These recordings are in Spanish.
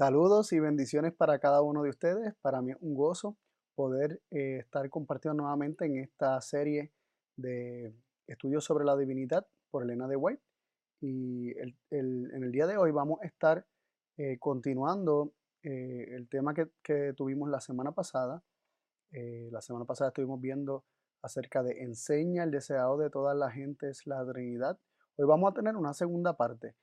Saludos y bendiciones para cada uno de ustedes. Para mí es un gozo poder eh, estar compartiendo nuevamente en esta serie de estudios sobre la divinidad por Elena de White. Y en el día de hoy vamos a estar eh, continuando eh, el tema que, tuvimos la semana pasada. la semana pasada estuvimos viendo acerca de enseña el deseado de todas las gentes la Trinidad. Hoy vamos a tener una segunda parte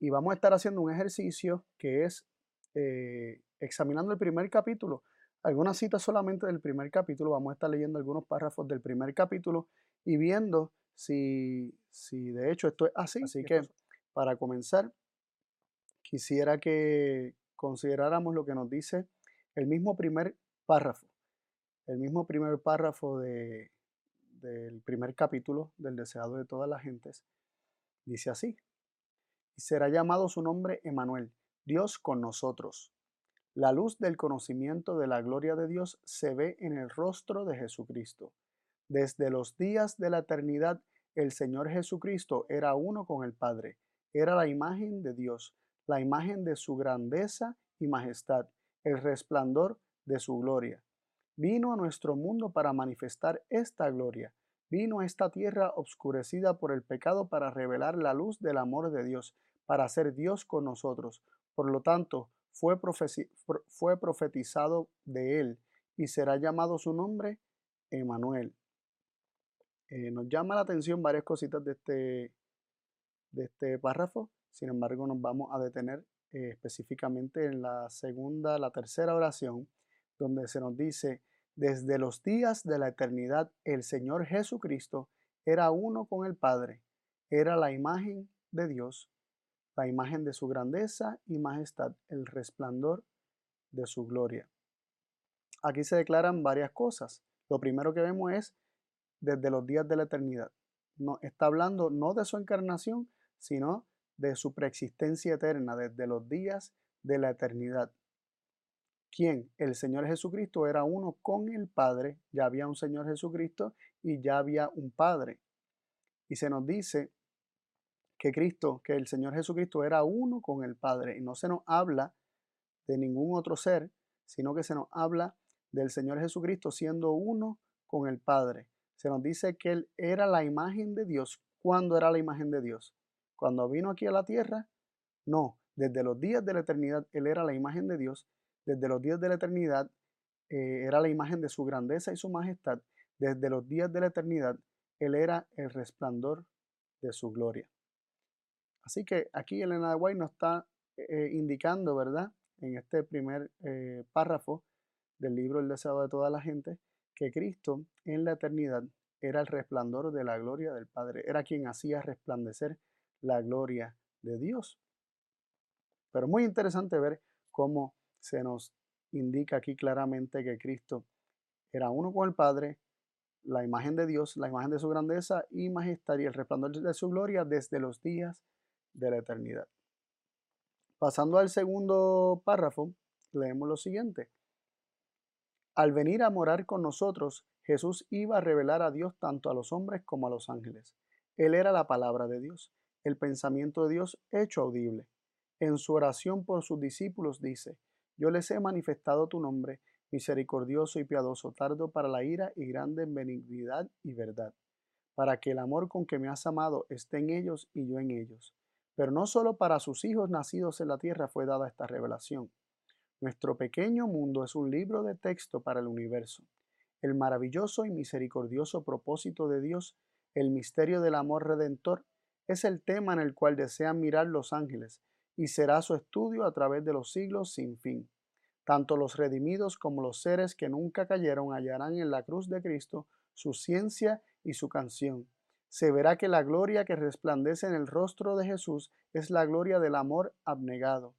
y vamos a estar haciendo un ejercicio que es eh, examinando el primer capítulo, algunas citas solamente del primer capítulo, vamos a estar leyendo algunos párrafos del primer capítulo y viendo si, si de hecho esto es así. Así que para comenzar, quisiera que consideráramos lo que nos dice el mismo primer párrafo, el mismo primer párrafo de, del primer capítulo del deseado de todas las gentes. Dice así, y será llamado su nombre Emanuel Dios con nosotros. La luz del conocimiento de la gloria de Dios se ve en el rostro de Jesucristo. Desde los días de la eternidad, el Señor Jesucristo era uno con el Padre. Era la imagen de Dios, la imagen de su grandeza y majestad, el resplandor de su gloria. Vino a nuestro mundo para manifestar esta gloria. Vino a esta tierra obscurecida por el pecado para revelar la luz del amor de Dios, para ser Dios con nosotros. Por lo tanto, fue, fue profetizado de él y será llamado su nombre Emanuel. Eh, nos llama la atención varias cositas de este, de este párrafo, sin embargo nos vamos a detener eh, específicamente en la segunda, la tercera oración, donde se nos dice, desde los días de la eternidad el Señor Jesucristo era uno con el Padre, era la imagen de Dios la imagen de su grandeza y majestad, el resplandor de su gloria. Aquí se declaran varias cosas. Lo primero que vemos es desde los días de la eternidad. No, está hablando no de su encarnación, sino de su preexistencia eterna, desde los días de la eternidad. ¿Quién? El Señor Jesucristo era uno con el Padre, ya había un Señor Jesucristo y ya había un Padre. Y se nos dice que Cristo, que el Señor Jesucristo era uno con el Padre y no se nos habla de ningún otro ser, sino que se nos habla del Señor Jesucristo siendo uno con el Padre. Se nos dice que Él era la imagen de Dios. ¿Cuándo era la imagen de Dios? Cuando vino aquí a la tierra, no. Desde los días de la eternidad Él era la imagen de Dios. Desde los días de la eternidad eh, era la imagen de su grandeza y su majestad. Desde los días de la eternidad Él era el resplandor de su gloria. Así que aquí Elena de White nos está eh, indicando, ¿verdad? En este primer eh, párrafo del libro El deseo de toda la gente, que Cristo en la eternidad era el resplandor de la gloria del Padre, era quien hacía resplandecer la gloria de Dios. Pero muy interesante ver cómo se nos indica aquí claramente que Cristo era uno con el Padre, la imagen de Dios, la imagen de su grandeza y majestad y el resplandor de su gloria desde los días de la eternidad. Pasando al segundo párrafo, leemos lo siguiente. Al venir a morar con nosotros, Jesús iba a revelar a Dios tanto a los hombres como a los ángeles. Él era la palabra de Dios, el pensamiento de Dios hecho audible. En su oración por sus discípulos dice, Yo les he manifestado tu nombre, misericordioso y piadoso, tardo para la ira y grande en benignidad y verdad, para que el amor con que me has amado esté en ellos y yo en ellos pero no solo para sus hijos nacidos en la tierra fue dada esta revelación. Nuestro pequeño mundo es un libro de texto para el universo. El maravilloso y misericordioso propósito de Dios, el misterio del amor redentor, es el tema en el cual desean mirar los ángeles y será su estudio a través de los siglos sin fin. Tanto los redimidos como los seres que nunca cayeron hallarán en la cruz de Cristo su ciencia y su canción se verá que la gloria que resplandece en el rostro de Jesús es la gloria del amor abnegado.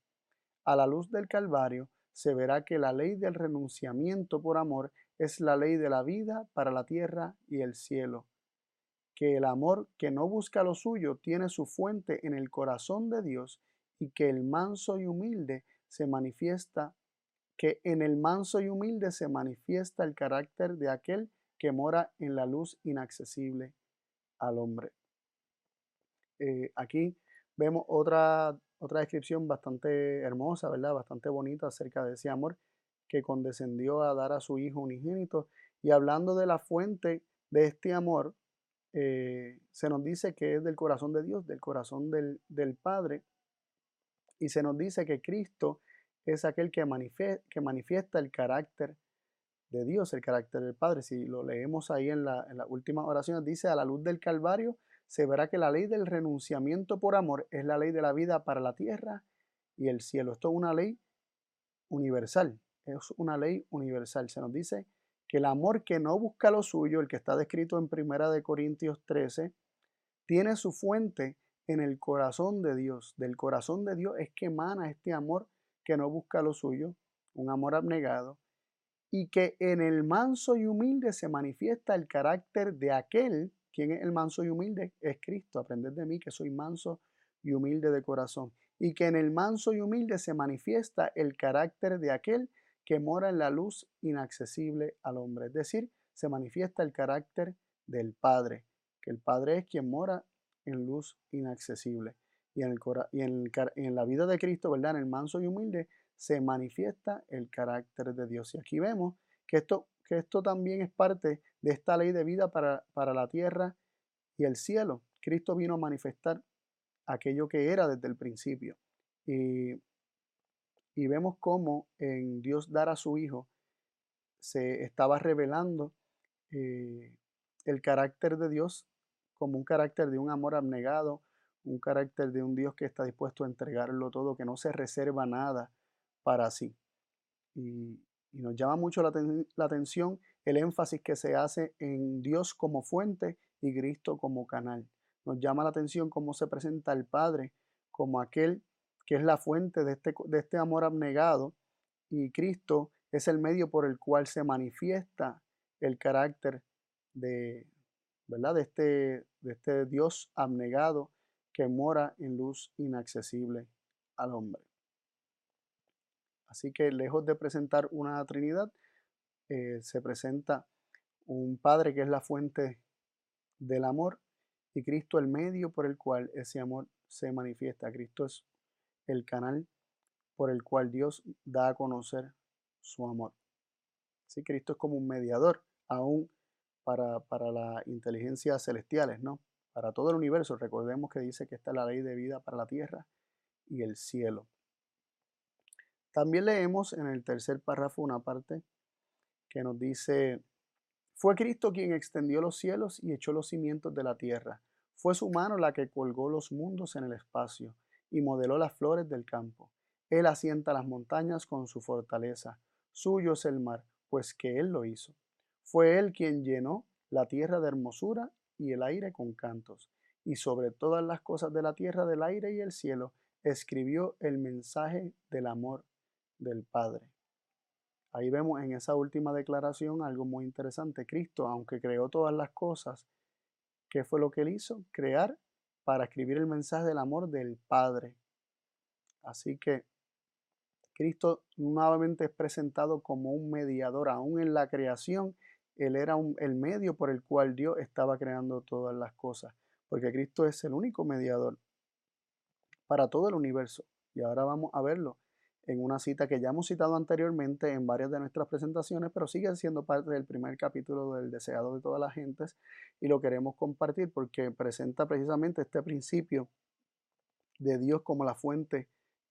A la luz del Calvario se verá que la ley del renunciamiento por amor es la ley de la vida para la tierra y el cielo. Que el amor que no busca lo suyo tiene su fuente en el corazón de Dios y que el manso y humilde se manifiesta, que en el manso y humilde se manifiesta el carácter de aquel que mora en la luz inaccesible al hombre. Eh, aquí vemos otra otra descripción bastante hermosa, ¿verdad? Bastante bonita acerca de ese amor que condescendió a dar a su Hijo unigénito. Y hablando de la fuente de este amor, eh, se nos dice que es del corazón de Dios, del corazón del, del Padre. Y se nos dice que Cristo es aquel que manifiesta, que manifiesta el carácter de Dios, el carácter del Padre. Si lo leemos ahí en la, en las últimas oraciones, dice, a la luz del Calvario se verá que la ley del renunciamiento por amor es la ley de la vida para la tierra y el cielo. Esto es una ley universal, es una ley universal. Se nos dice que el amor que no busca lo suyo, el que está descrito en Primera de Corintios 13, tiene su fuente en el corazón de Dios. Del corazón de Dios es que emana este amor que no busca lo suyo, un amor abnegado, y que en el manso y humilde se manifiesta el carácter de aquel, quien es el manso y humilde, es Cristo. Aprended de mí que soy manso y humilde de corazón. Y que en el manso y humilde se manifiesta el carácter de aquel que mora en la luz inaccesible al hombre. Es decir, se manifiesta el carácter del Padre, que el Padre es quien mora en luz inaccesible. Y en, en la vida de Cristo, ¿verdad? En el manso y humilde se manifiesta el carácter de Dios. Y aquí vemos que esto, que esto también es parte de esta ley de vida para, para la tierra y el cielo. Cristo vino a manifestar aquello que era desde el principio. Y y vemos cómo en Dios dar a su Hijo se estaba revelando eh, el carácter de Dios como un carácter de un amor abnegado, un carácter de un Dios que está dispuesto a entregarlo todo, que no se reserva nada para sí. Y, nos llama mucho la, la atención el énfasis que se hace en Dios como fuente y Cristo como canal. Nos llama la atención cómo se presenta el Padre como aquel que es la fuente de este, de este amor abnegado, y Cristo es el medio por el cual se manifiesta el carácter de, ¿verdad? de, este, de este Dios abnegado que mora en luz inaccesible al hombre. Así que lejos de presentar una Trinidad, eh, se presenta un Padre que es la fuente del amor y Cristo el medio por el cual ese amor se manifiesta. Cristo es el canal por el cual Dios da a conocer su amor. Sí, Cristo es como un mediador aún para, para las inteligencias celestiales, ¿no? Para todo el universo. Recordemos que dice que está la ley de vida para la tierra y el cielo. También leemos en el tercer párrafo una parte que nos dice, fue Cristo quien extendió los cielos y echó los cimientos de la tierra. Fue su mano la que colgó los mundos en el espacio y modeló las flores del campo. Él asienta las montañas con su fortaleza. Suyo es el mar, pues que Él lo hizo. Fue Él quien llenó la tierra de hermosura y el aire con cantos. Y sobre todas las cosas de la tierra, del aire y el cielo, escribió el mensaje del amor del Padre. Ahí vemos en esa última declaración algo muy interesante. Cristo, aunque creó todas las cosas, ¿qué fue lo que él hizo? Crear para escribir el mensaje del amor del Padre. Así que Cristo nuevamente es presentado como un mediador, aún en la creación, Él era el medio por el cual Dios estaba creando todas las cosas, porque Cristo es el único mediador para todo el universo. Y ahora vamos a verlo en una cita que ya hemos citado anteriormente en varias de nuestras presentaciones, pero sigue siendo parte del primer capítulo del Deseado de todas las gentes y lo queremos compartir porque presenta precisamente este principio de Dios como la fuente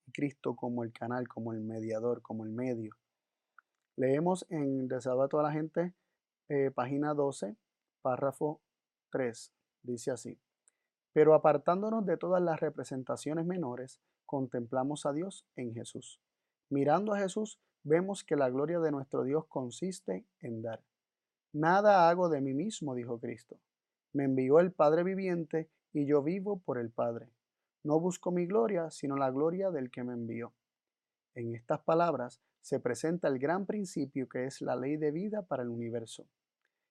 y Cristo como el canal, como el mediador, como el medio. Leemos en Deseado de toda la gente, eh, página 12, párrafo 3, dice así. Pero apartándonos de todas las representaciones menores, contemplamos a Dios en Jesús. Mirando a Jesús, vemos que la gloria de nuestro Dios consiste en dar. Nada hago de mí mismo, dijo Cristo. Me envió el Padre viviente y yo vivo por el Padre. No busco mi gloria, sino la gloria del que me envió. En estas palabras se presenta el gran principio que es la ley de vida para el universo.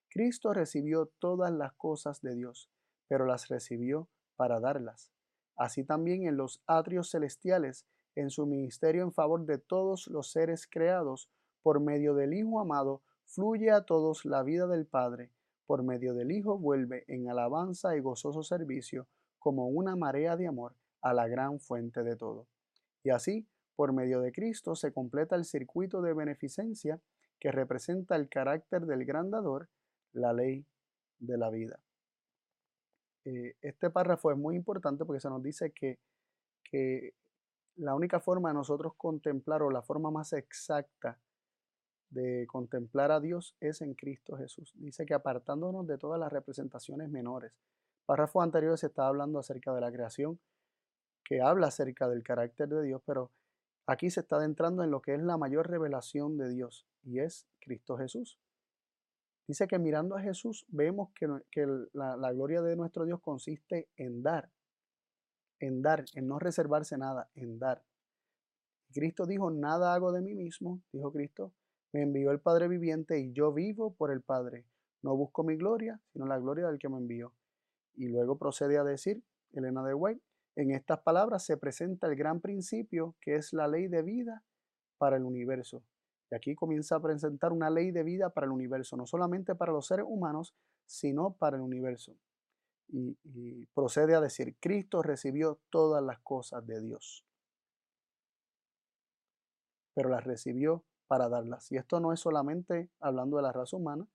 Cristo recibió todas las cosas de Dios, pero las recibió para darlas. Así también en los atrios celestiales, en su ministerio en favor de todos los seres creados, por medio del Hijo amado, fluye a todos la vida del Padre, por medio del Hijo vuelve en alabanza y gozoso servicio, como una marea de amor, a la gran fuente de todo. Y así, por medio de Cristo, se completa el circuito de beneficencia que representa el carácter del gran dador, la ley de la vida. Eh, este párrafo es muy importante porque se nos dice que, que la única forma de nosotros contemplar o la forma más exacta de contemplar a Dios es en Cristo Jesús. Dice que apartándonos de todas las representaciones menores. Párrafos anteriores se está hablando acerca de la creación, que habla acerca del carácter de Dios, pero aquí se está adentrando en lo que es la mayor revelación de Dios y es Cristo Jesús. Dice que mirando a Jesús vemos que, la, la gloria de nuestro Dios consiste en dar, en dar, en no reservarse nada, en dar. Cristo dijo, nada hago de mí mismo, dijo Cristo, me envió el Padre viviente y yo vivo por el Padre. No busco mi gloria, sino la gloria del que me envió. Y luego procede a decir, Elena de White, en estas palabras se presenta el gran principio que es la ley de vida para el universo. Aquí comienza a presentar una ley de vida para el universo, no solamente para los seres humanos, sino para el universo. Y, y procede a decir, Cristo recibió todas las cosas de Dios, pero las recibió para darlas. Y esto no es solamente hablando de la raza humana,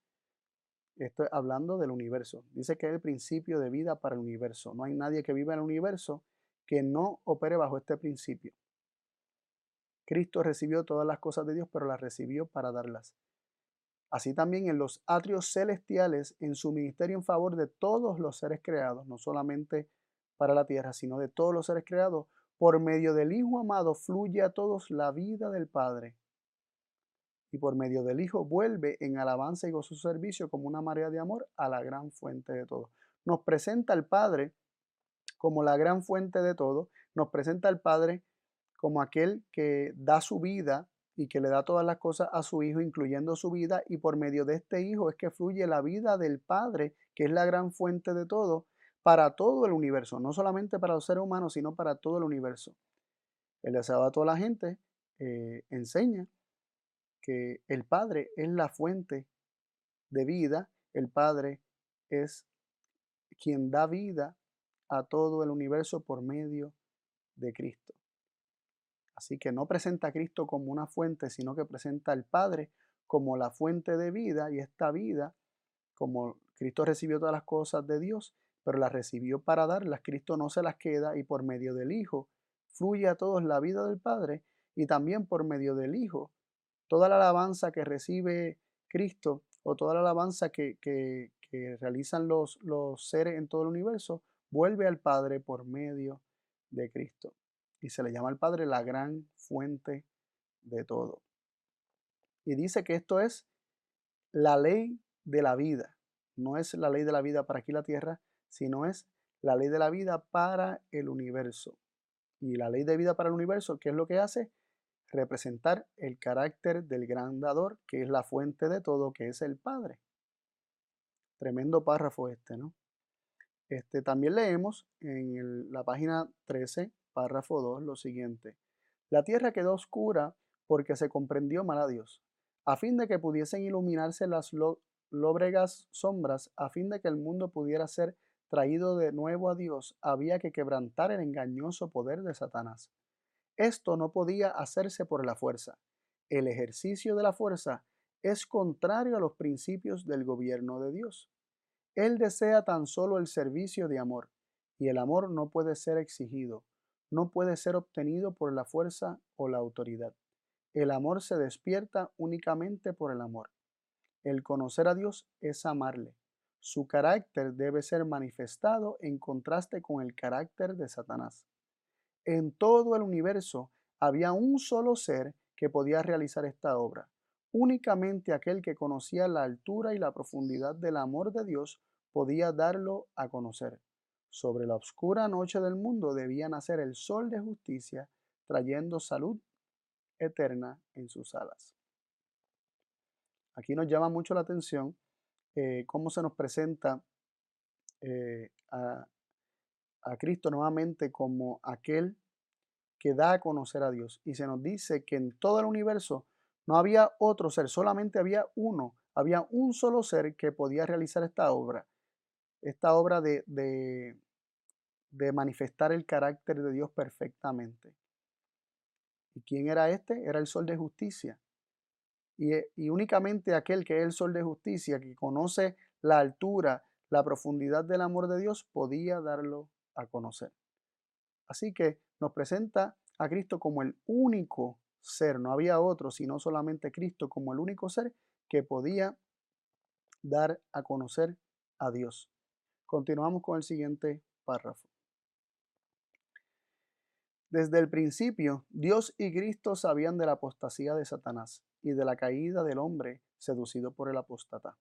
esto es hablando del universo. Dice que es el principio de vida para el universo. No hay nadie que viva en el universo que no opere bajo este principio. Cristo recibió todas las cosas de Dios, pero las recibió para darlas. Así también en los atrios celestiales, en su ministerio en favor de todos los seres creados, no solamente para la tierra, sino de todos los seres creados, por medio del Hijo amado fluye a todos la vida del Padre y por medio del Hijo vuelve en alabanza y gozo su servicio como una marea de amor a la gran fuente de todo. Nos presenta al Padre como la gran fuente de todo, nos presenta al Padre como aquel que da su vida y que le da todas las cosas a su Hijo, incluyendo su vida, y por medio de este Hijo es que fluye la vida del Padre, que es la gran fuente de todo, para todo el universo, no solamente para los seres humanos, sino para todo el universo. El deseado a toda la gente eh, enseña que el Padre es la fuente de vida, el Padre es quien da vida a todo el universo por medio de Cristo. Así que no presenta a Cristo como una fuente, sino que presenta al Padre como la fuente de vida y esta vida, como Cristo recibió todas las cosas de Dios, pero las recibió para darlas, Cristo no se las queda y por medio del Hijo fluye a todos la vida del Padre y también por medio del Hijo toda la alabanza que recibe Cristo o toda la alabanza que, realizan los, los seres en todo el universo, vuelve al Padre por medio de Cristo. Y se le llama al Padre la gran fuente de todo. Y dice que esto es la ley de la vida. No es la ley de la vida para aquí la tierra, sino es la ley de la vida para el universo. Y la ley de vida para el universo, ¿qué es lo que hace? representar el carácter del gran dador, que es la fuente de todo, que es el Padre. Tremendo párrafo este, ¿no? Este, también leemos en la página 13, párrafo 2, lo siguiente. La tierra quedó oscura porque se comprendió mal a Dios, a fin de que pudiesen iluminarse las lóbregas sombras, a fin de que el mundo pudiera ser traído de nuevo a Dios, había que quebrantar el engañoso poder de Satanás. Esto no podía hacerse por la fuerza. El ejercicio de la fuerza es contrario a los principios del gobierno de Dios. Él desea tan solo el servicio de amor, y el amor no puede ser exigido, no puede ser obtenido por la fuerza o la autoridad. El amor se despierta únicamente por el amor. El conocer a Dios es amarle. Su carácter debe ser manifestado en contraste con el carácter de Satanás. En todo el universo había un solo ser que podía realizar esta obra. Únicamente aquel que conocía la altura y la profundidad del amor de Dios podía darlo a conocer. Sobre la oscura noche del mundo debía nacer el sol de justicia, trayendo salud eterna en sus alas. Aquí nos llama mucho la atención eh, cómo se nos presenta eh, a, a Cristo nuevamente como aquel que da a conocer a Dios. Y se nos dice que en todo el universo no había otro ser, solamente había uno, había un solo ser que podía realizar esta obra, esta obra de, de manifestar el carácter de Dios perfectamente. ¿Y quién era este? Era el sol de justicia. Y, eh, y, únicamente aquel que es el sol de justicia, que conoce la altura, la profundidad del amor de Dios, podía darlo a conocer. Así que nos presenta a Cristo como el único ser, no había otro, sino solamente Cristo como el único ser que podía dar a conocer a Dios. Continuamos con el siguiente párrafo. Desde el principio, Dios y Cristo sabían de la apostasía de Satanás y de la caída del hombre seducido por el apóstata.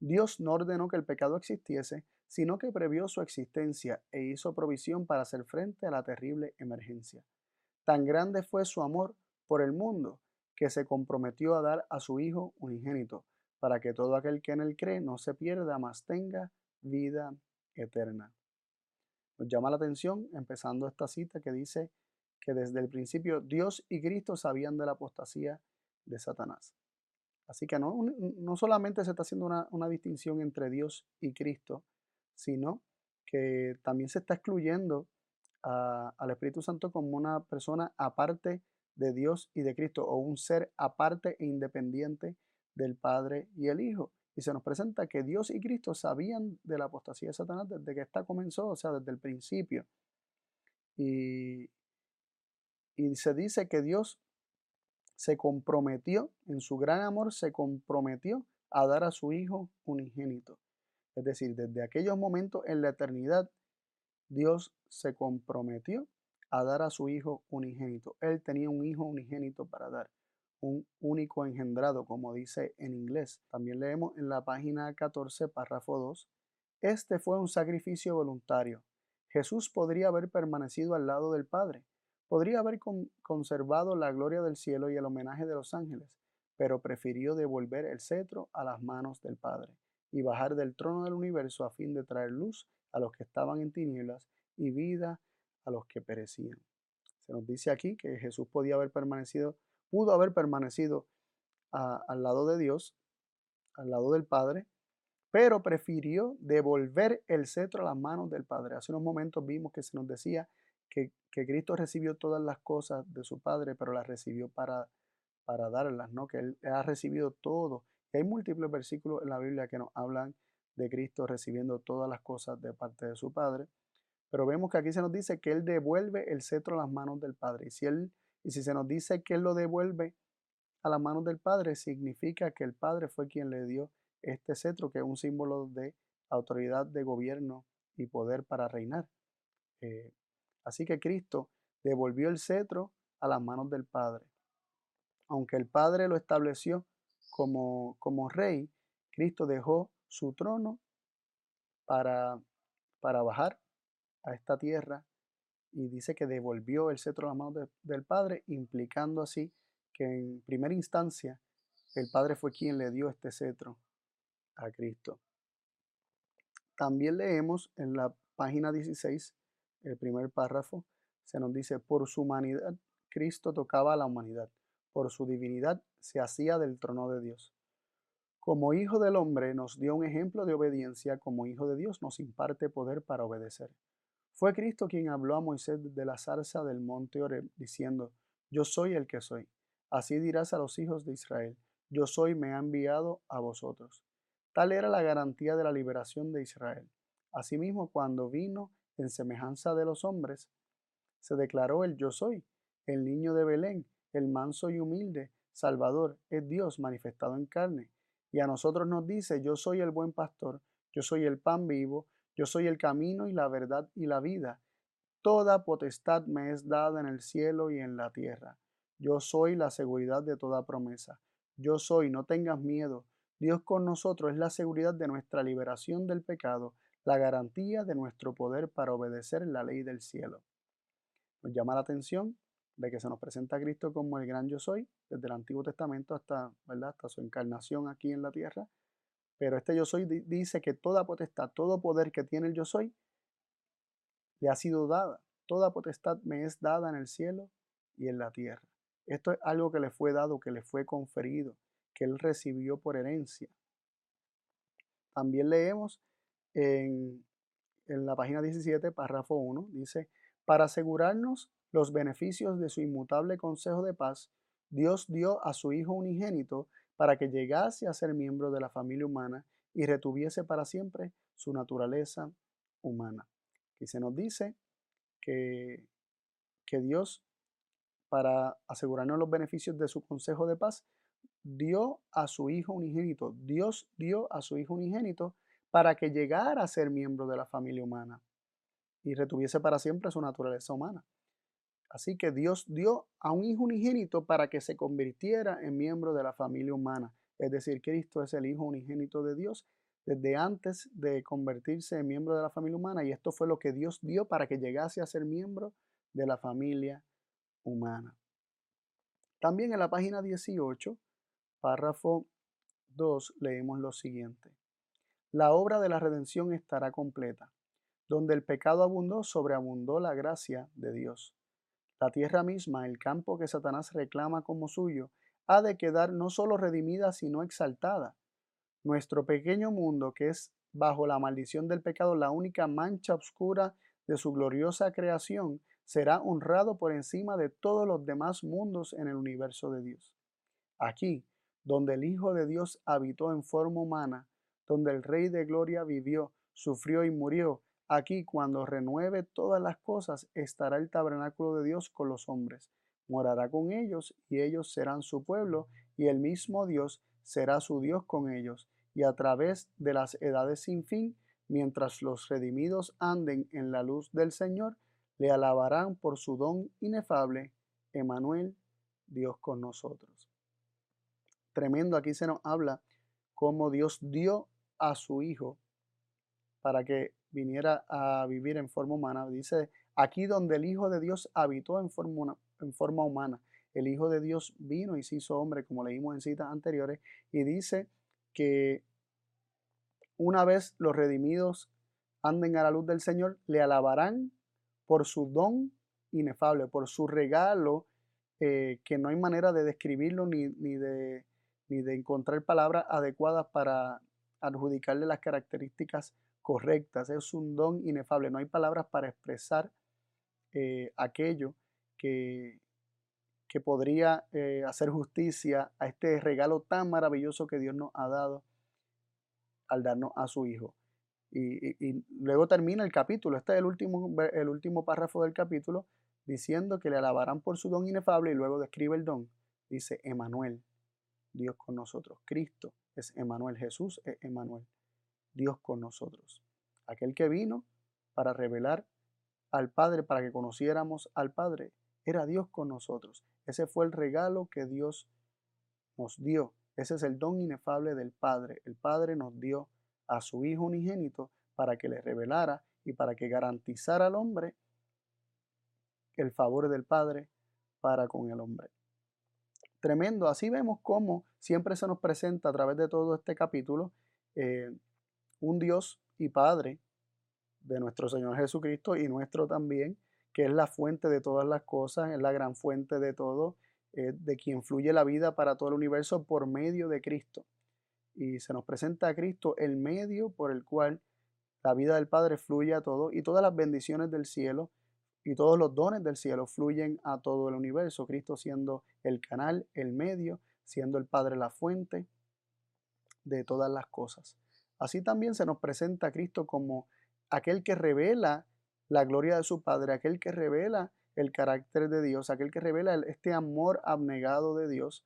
Dios no ordenó que el pecado existiese, sino que previó su existencia e hizo provisión para hacer frente a la terrible emergencia. Tan grande fue su amor por el mundo que se comprometió a dar a su Hijo unigénito, para que todo aquel que en él cree no se pierda, mas tenga vida eterna. Nos llama la atención, empezando esta cita que dice que desde el principio Dios y Cristo sabían de la apostasía de Satanás. Así que no, no solamente se está haciendo una, distinción entre Dios y Cristo, sino que también se está excluyendo al Espíritu Santo como una persona aparte de Dios y de Cristo, o un ser aparte e independiente del Padre y el Hijo. Y se nos presenta que Dios y Cristo sabían de la apostasía de Satanás desde que ésta comenzó, o sea, desde el principio. Y, y se dice que Dios se comprometió, en su gran amor, se comprometió a dar a su Hijo unigénito. Es decir, desde aquellos momentos en la eternidad, Dios se comprometió a dar a su Hijo unigénito. Él tenía un Hijo unigénito para dar, un único engendrado, como dice en inglés. También leemos en la página 14, párrafo 2, Este fue un sacrificio voluntario. Jesús podría haber permanecido al lado del Padre, Podría haber conservado la gloria del cielo y el homenaje de los ángeles, pero prefirió devolver el cetro a las manos del Padre y bajar del trono del universo a fin de traer luz a los que estaban en tinieblas y vida a los que perecían. Se nos dice aquí que Jesús podía haber permanecido, pudo haber permanecido al lado de Dios, al lado del Padre, pero prefirió devolver el cetro a las manos del Padre. Hace unos momentos vimos que se nos decía que, Cristo recibió todas las cosas de su Padre, pero las recibió para, para darlas, ¿no? Que él, ha recibido todo. Hay múltiples versículos en la Biblia que nos hablan de Cristo recibiendo todas las cosas de parte de su Padre. Pero vemos que aquí se nos dice que Él devuelve el cetro a las manos del Padre. Y si, él, y si se nos dice que Él lo devuelve a las manos del Padre, significa que el Padre fue quien le dio este cetro, que es un símbolo de autoridad de gobierno y poder para reinar. Eh, Así que Cristo devolvió el cetro a las manos del Padre. Aunque el Padre lo estableció como, como rey, Cristo dejó su trono para, para bajar a esta tierra y dice que devolvió el cetro a las manos del Padre, implicando así que en primera instancia el Padre fue quien le dio este cetro a Cristo. También leemos en la página 16 el primer párrafo, se nos dice, por su humanidad, Cristo tocaba a la humanidad, por su divinidad se hacía del trono de Dios. Como hijo del hombre nos dio un ejemplo de obediencia, como hijo de Dios nos imparte poder para obedecer. Fue Cristo quien habló a Moisés de la zarza del monte Oreb, diciendo, Yo soy el que soy. Así dirás a los hijos de Israel, Yo soy, me ha enviado a vosotros. Tal era la garantía de la liberación de Israel. Asimismo, cuando vino en semejanza de los hombres, se declaró el yo soy, el niño de Belén, el manso y humilde, Salvador, es Dios manifestado en carne. Y a nosotros nos dice, yo soy el buen pastor, yo soy el pan vivo, yo soy el camino y la verdad y la vida. Toda potestad me es dada en el cielo y en la tierra. Yo soy la seguridad de toda promesa. Yo soy, no tengas miedo. Dios con nosotros es la seguridad de nuestra liberación del pecado la garantía de nuestro poder para obedecer la ley del cielo. Nos llama la atención de que se nos presenta a Cristo como el gran yo soy, desde el Antiguo Testamento hasta, hasta su encarnación aquí en la tierra. Pero este yo soy dice que toda potestad, todo poder que tiene el yo soy, le ha sido dada. Toda potestad me es dada en el cielo y en la tierra. Esto es algo que le fue dado, que le fue conferido, que él recibió por herencia. También leemos en, la página 17, párrafo 1, dice, para asegurarnos los beneficios de su inmutable consejo de paz, Dios dio a su Hijo unigénito para que llegase a ser miembro de la familia humana y retuviese para siempre su naturaleza humana. Y se nos dice que, que Dios, para asegurarnos los beneficios de su consejo de paz, dio a su Hijo unigénito. Dios dio a su Hijo unigénito para que llegara a ser miembro de la familia humana y retuviese para siempre su naturaleza humana. Así que Dios dio a un Hijo unigénito para que se convirtiera en miembro de la familia humana. Es decir, Cristo es el Hijo unigénito de Dios desde antes de convertirse en miembro de la familia humana y esto fue lo que Dios dio para que llegase a ser miembro de la familia humana. También en la página 18, párrafo 2, leemos lo siguiente. La obra de la redención estará completa. Donde el pecado abundó, sobreabundó la gracia de Dios. La tierra misma, el campo que Satanás reclama como suyo, ha de quedar no solo redimida, sino exaltada nuestro pequeño mundo, que es bajo la maldición del pecado la única mancha oscura de su gloriosa creación, será honrado por encima de todos los demás mundos en el universo de Dios. Aquí, donde el Hijo de Dios habitó en forma humana, donde el Rey de Gloria vivió, sufrió y murió, aquí cuando renueve todas las cosas estará el tabernáculo de Dios con los hombres. Morará con ellos y ellos serán su pueblo y el mismo Dios será su Dios con ellos y a través de las edades sin fin, mientras los redimidos anden en la luz del Señor, le alabarán por su don inefable, Emanuel, Dios con nosotros. Tremendo, aquí se nos habla cómo Dios dio a su Hijo para que viniera a vivir en forma humana. Dice, aquí donde el Hijo de Dios habitó en forma, en forma humana. El Hijo de Dios vino y se hizo hombre, como leímos en citas anteriores, y dice que una vez los redimidos anden a la luz del Señor, le alabarán por su don inefable, por su regalo, eh, que no hay manera de describirlo ni, ni, de, ni de encontrar palabras adecuadas para adjudicarle las características correctas. Es un don inefable, no hay palabras para expresar eh, aquello que, que podría eh, hacer justicia a este regalo tan maravilloso que Dios nos ha dado al darnos a su Hijo. Y, luego termina el capítulo, este es el último, el último párrafo del capítulo, diciendo que le alabarán por su don inefable y luego describe el don. Dice, Emanuel, Dios con nosotros. Cristo es Emanuel, Jesús es Emanuel, Dios con nosotros. Aquel que vino para revelar al Padre, para que conociéramos al Padre, era Dios con nosotros. Ese fue el regalo que Dios nos dio. Ese es el don inefable del Padre. El Padre nos dio a su Hijo unigénito para que le revelara y para que garantizara al hombre el favor del Padre para con el hombre. Tremendo. Así vemos cómo siempre se nos presenta a través de todo este capítulo eh, un Dios y Padre de nuestro Señor Jesucristo y nuestro también, que es la fuente de todas las cosas, es la gran fuente de todo, de quien fluye la vida para todo el universo por medio de Cristo. Y se nos presenta a Cristo el medio por el cual la vida del Padre fluye a todo y todas las bendiciones del cielo y todos los dones del cielo fluyen a todo el universo. Cristo siendo el canal, el medio, siendo el Padre la fuente de todas las cosas. Así también se nos presenta a Cristo como aquel que revela la gloria de su Padre, aquel que revela el carácter de Dios, aquel que revela este amor abnegado de Dios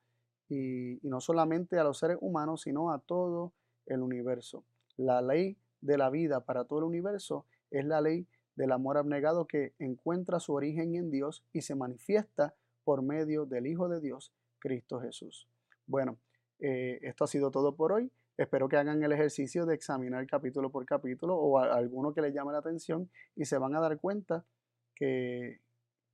y, no solamente a los seres humanos, sino a todo el universo. La ley de la vida para todo el universo es la ley del amor abnegado que encuentra su origen en Dios y se manifiesta por medio del Hijo de Dios, Cristo Jesús. Bueno, eh, esto ha sido todo por hoy. Espero que hagan el ejercicio de examinar capítulo por capítulo o alguno que les llame la atención y se van a dar cuenta que,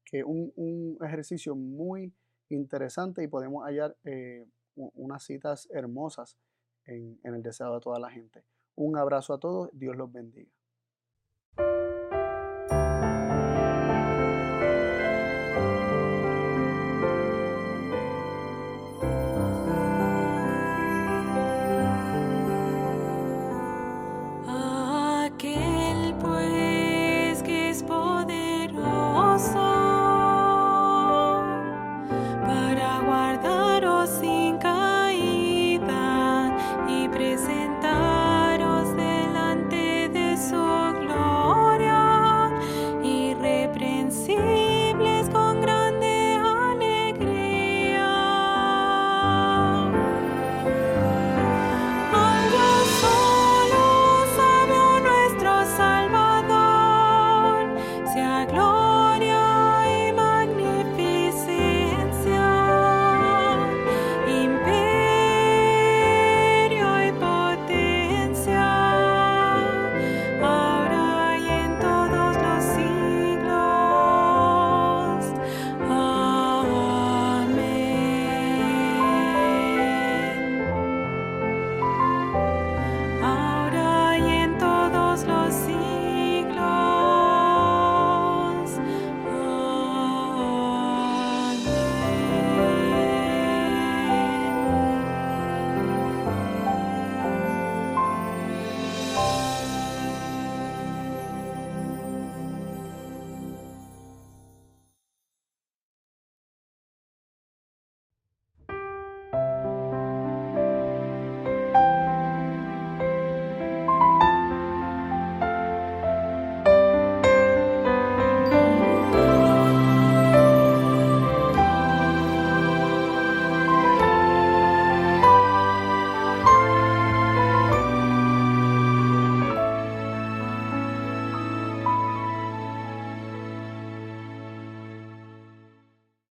que un, un ejercicio muy interesante y podemos hallar eh, unas citas hermosas en, en el deseo de toda la gente. Un abrazo a todos, Dios los bendiga.